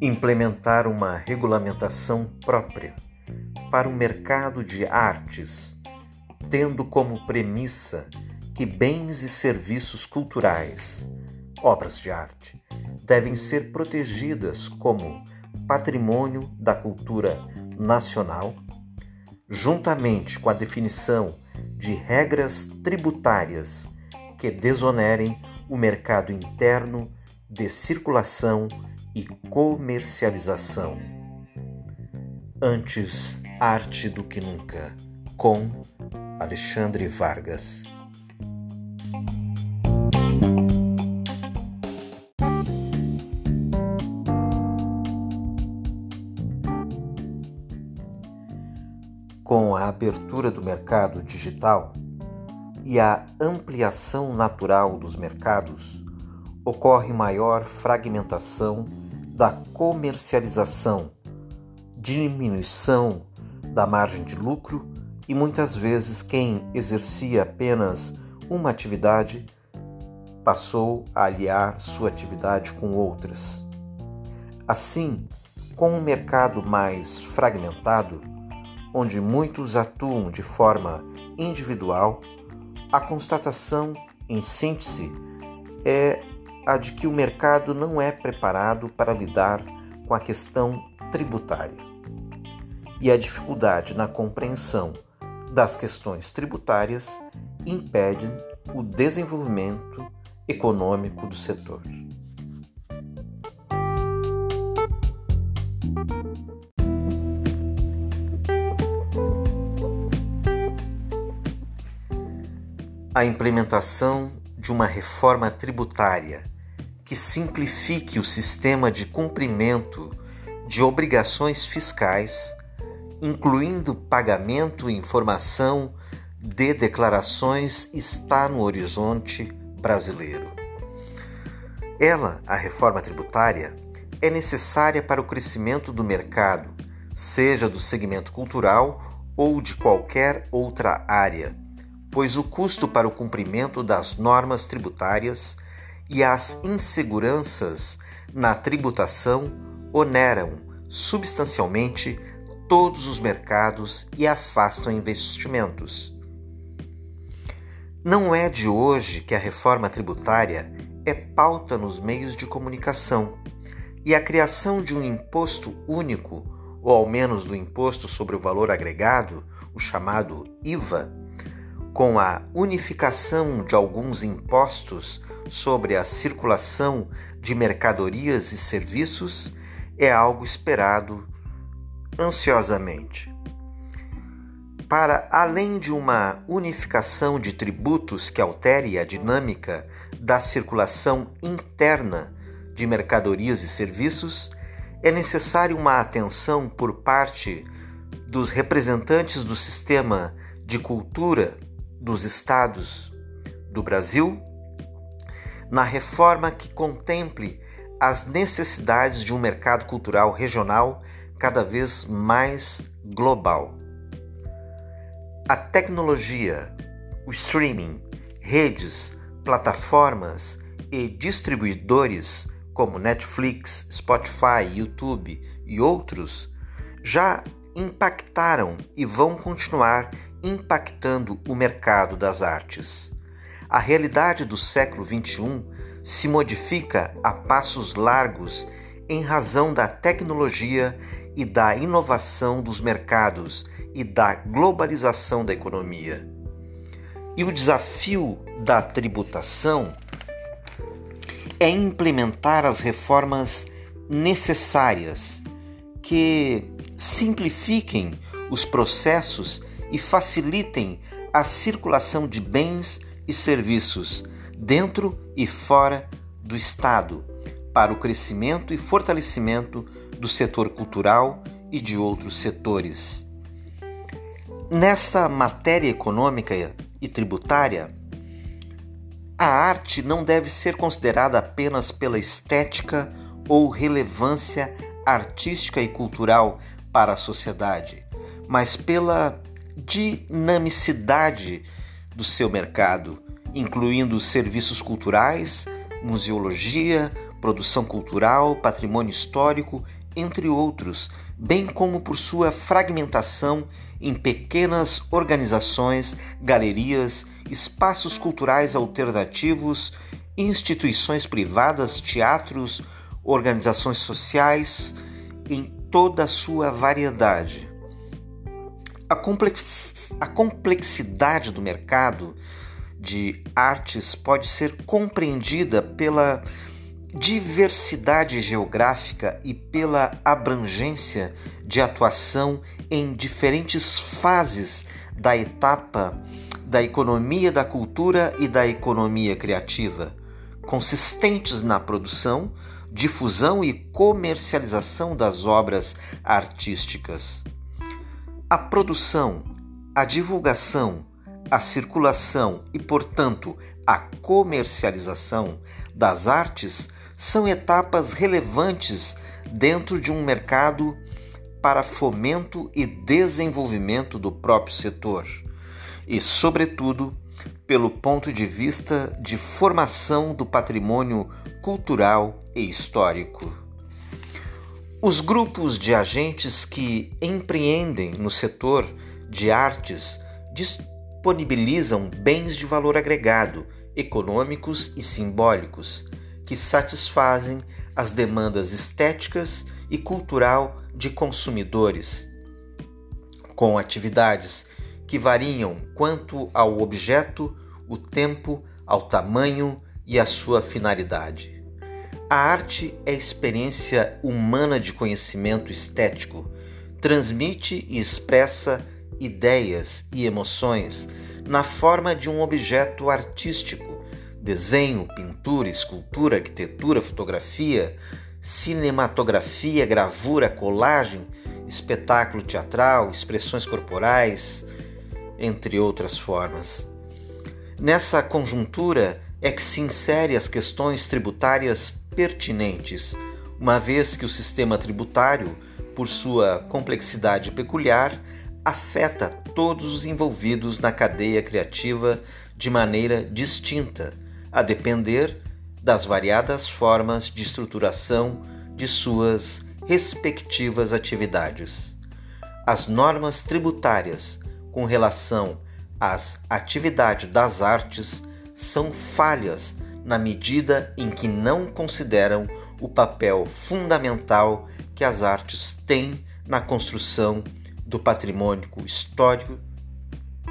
Implementar uma regulamentação própria para o mercado de artes, tendo como premissa que bens e serviços culturais, obras de arte, devem ser protegidas como patrimônio da cultura nacional, juntamente com a definição de regras tributárias que desonerem o mercado interno de circulação e comercialização. Antes arte do que nunca, com Alexandre Vargas. Com a abertura do mercado digital e a ampliação natural dos mercados, ocorre maior fragmentação da comercialização, diminuição da margem de lucro e muitas vezes quem exercia apenas uma atividade passou a aliar sua atividade com outras. Assim, com um mercado mais fragmentado, onde muitos atuam de forma individual, a constatação, em síntese, é a de que o mercado não é preparado para lidar com a questão tributária. E a dificuldade na compreensão das questões tributárias impede o desenvolvimento econômico do setor. A implementação de uma reforma tributária que simplifique o sistema de cumprimento de obrigações fiscais, incluindo pagamento e informação de declarações, está no horizonte brasileiro. Ela, a reforma tributária, é necessária para o crescimento do mercado, seja do segmento cultural ou de qualquer outra área pois o custo para o cumprimento das normas tributárias e as inseguranças na tributação oneram substancialmente todos os mercados e afastam investimentos. Não é de hoje que a reforma tributária é pauta nos meios de comunicação e a criação de um imposto único, ou ao menos do imposto sobre o valor agregado, o chamado IVA, com a unificação de alguns impostos sobre a circulação de mercadorias e serviços, é algo esperado ansiosamente. Para além de uma unificação de tributos que altere a dinâmica da circulação interna de mercadorias e serviços, é necessária uma atenção por parte dos representantes do sistema de cultura dos estados do Brasil na reforma que contemple as necessidades de um mercado cultural regional cada vez mais global. A tecnologia, o streaming, redes, plataformas e distribuidores como Netflix, Spotify, YouTube e outros já impactaram e vão continuar impactando o mercado das artes. A realidade do século XXI se modifica a passos largos em razão da tecnologia e da inovação dos mercados e da globalização da economia. E o desafio da tributação é implementar as reformas necessárias que simplifiquem os processos e facilitem a circulação de bens e serviços dentro e fora do Estado para o crescimento e fortalecimento do setor cultural e de outros setores. Nessa matéria econômica e tributária, a arte não deve ser considerada apenas pela estética ou relevância artística e cultural para a sociedade, mas pela dinamicidade do seu mercado incluindo serviços culturais, museologia, produção cultural, patrimônio histórico, entre outros, bem como por sua fragmentação em pequenas organizações, galerias, espaços culturais alternativos, instituições privadas, teatros, organizações sociais, em toda a sua variedade. A, complex, a complexidade do mercado de artes pode ser compreendida pela diversidade geográfica e pela abrangência de atuação em diferentes fases da etapa da economia da cultura e da economia criativa, consistentes na produção, difusão e comercialização das obras artísticas. A produção, a divulgação, a circulação e, portanto, a comercialização das artes são etapas relevantes dentro de um mercado para fomento e desenvolvimento do próprio setor e, sobretudo, pelo ponto de vista de formação do patrimônio cultural e histórico. Os grupos de agentes que empreendem no setor de artes disponibilizam bens de valor agregado, econômicos e simbólicos, que satisfazem as demandas estéticas e cultural de consumidores, com atividades que variam quanto ao objeto, o tempo, ao tamanho e à sua finalidade. A arte é experiência humana de conhecimento estético, transmite e expressa ideias e emoções na forma de um objeto artístico, desenho, pintura, escultura, arquitetura, fotografia, cinematografia, gravura, colagem, espetáculo teatral, expressões corporais, entre outras formas. Nessa conjuntura é que se insere as questões tributárias pertinentes, uma vez que o sistema tributário, por sua complexidade peculiar, afeta todos os envolvidos na cadeia criativa de maneira distinta, a depender das variadas formas de estruturação de suas respectivas atividades. As normas tributárias com relação às atividades das artes são falhas na medida em que não consideram o papel fundamental que as artes têm na construção do patrimônio histórico,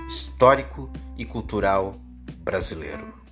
histórico e cultural brasileiro.